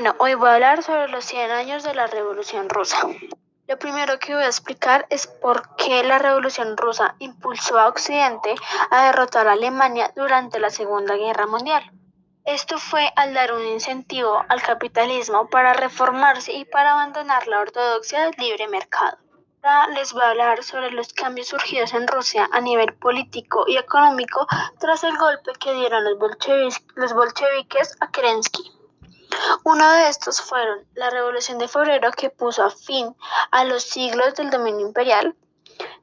Bueno, hoy voy a hablar sobre los 100 años de la Revolución Rusa. Lo primero que voy a explicar es por qué la Revolución Rusa impulsó a Occidente a derrotar a Alemania durante la Segunda Guerra Mundial. Esto fue al dar un incentivo al capitalismo para reformarse y para abandonar la ortodoxia del libre mercado. Ahora les voy a hablar sobre los cambios surgidos en Rusia a nivel político y económico tras el golpe que dieron los, bolcheviques a Kerensky. Uno de estos fueron la Revolución de Febrero que puso fin a los siglos del dominio imperial.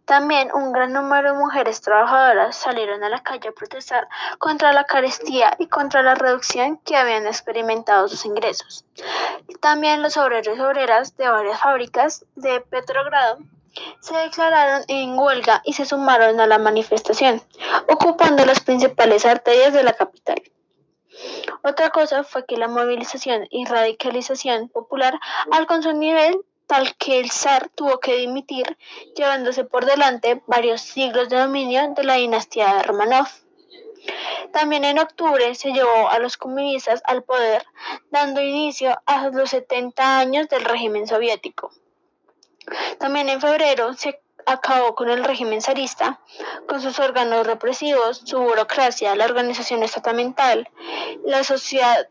También un gran número de mujeres trabajadoras salieron a la calle a protestar contra la carestía y contra la reducción que habían experimentado sus ingresos. También los obreros y obreras de varias fábricas de Petrogrado se declararon en huelga y se sumaron a la manifestación, ocupando las principales arterias de la capital. Otra cosa fue que la movilización y radicalización popular alcanzó un nivel tal que el zar tuvo que dimitir, llevándose por delante varios siglos de dominio de la dinastía de Romanov. También en octubre se llevó a los comunistas al poder, dando inicio a los 70 años del régimen soviético. También en febrero se acabó con el régimen zarista, con sus órganos represivos, su burocracia, la organización estamental, la sociedad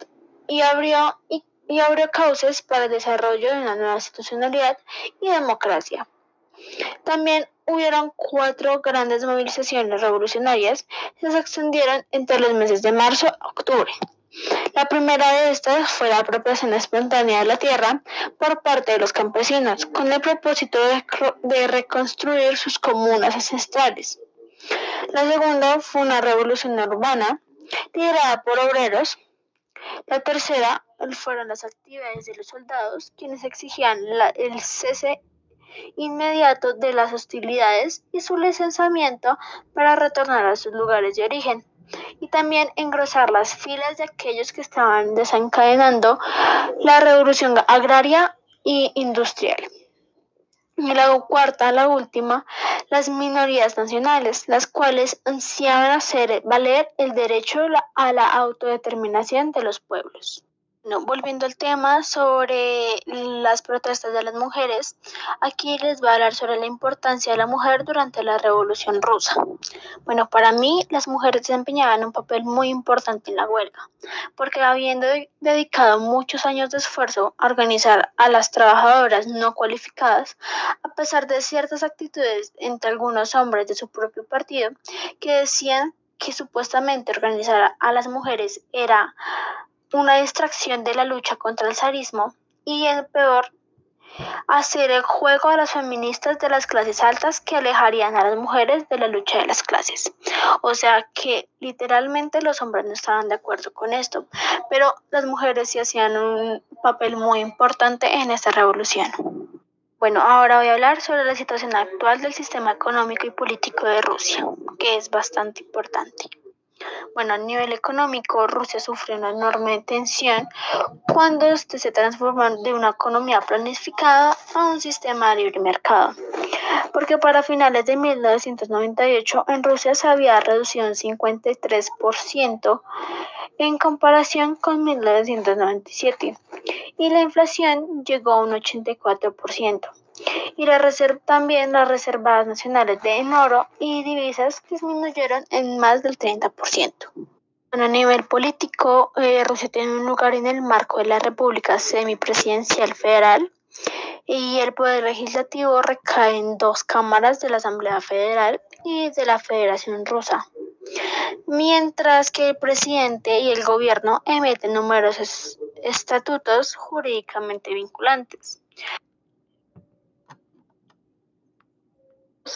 y abrió, y, abrió cauces para el desarrollo de una nueva institucionalidad y democracia. También hubieron cuatro grandes movilizaciones revolucionarias que se extendieron entre los meses de marzo a octubre. La primera de estas fue la apropiación espontánea de la tierra por parte de los campesinos, con el propósito de, reconstruir sus comunas ancestrales. La segunda fue una revolución urbana liderada por obreros. La tercera fueron las actividades de los soldados, quienes exigían el cese inmediato de las hostilidades y su licenciamiento para retornar a sus lugares de origen y también engrosar las filas de aquellos que estaban desencadenando la revolución agraria y industrial. Y la cuarta, la última, las minorías nacionales, las cuales ansiaban hacer valer el derecho a la autodeterminación de los pueblos. No, volviendo al tema sobre las protestas de las mujeres, aquí les voy a hablar sobre la importancia de la mujer durante la Revolución Rusa. Bueno, para mí las mujeres desempeñaban un papel muy importante en la huelga, porque habiendo dedicado muchos años de esfuerzo a organizar a las trabajadoras no cualificadas, a pesar de ciertas actitudes entre algunos hombres de su propio partido que decían que supuestamente organizar a las mujeres era una distracción de la lucha contra el zarismo y el peor, hacer el juego a las feministas de las clases altas que alejarían a las mujeres de la lucha de las clases. O sea que literalmente los hombres no estaban de acuerdo con esto, pero las mujeres sí hacían un papel muy importante en esta revolución. Bueno, ahora voy a hablar sobre la situación actual del sistema económico y político de Rusia, que es bastante importante. Bueno, a nivel económico, Rusia sufre una enorme tensión cuando este se transforma de una economía planificada a un sistema de libre mercado. Porque para finales de 1998 en Rusia se había reducido un 53% en comparación con 1997 y la inflación llegó a un 84% y la reserva, también las reservas nacionales de oro y divisas disminuyeron en más del 30%. a nivel político, eh, Rusia tiene un lugar en el marco de la República Semipresidencial Federal y el poder legislativo recae en dos cámaras de la Asamblea Federal y de la Federación Rusa, mientras que el presidente y el gobierno emiten numerosos estatutos jurídicamente vinculantes.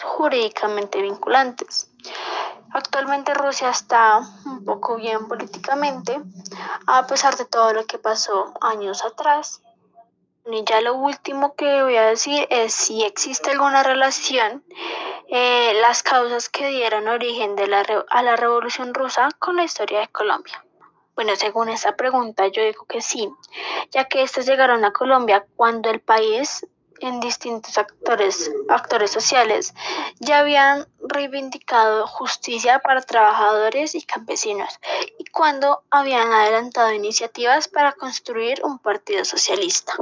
Jurídicamente vinculantes. Actualmente Rusia está un poco bien políticamente, a pesar de todo lo que pasó años atrás. Y ya lo último que voy a decir es si existe alguna relación eh, las causas que dieron origen a la Revolución Rusa con la historia de Colombia. Bueno, según esta pregunta yo digo que sí, ya que estos llegaron a Colombia cuando el país en distintos actores, actores sociales ya habían reivindicado justicia para trabajadores y campesinos y cuando habían adelantado iniciativas para construir un partido socialista.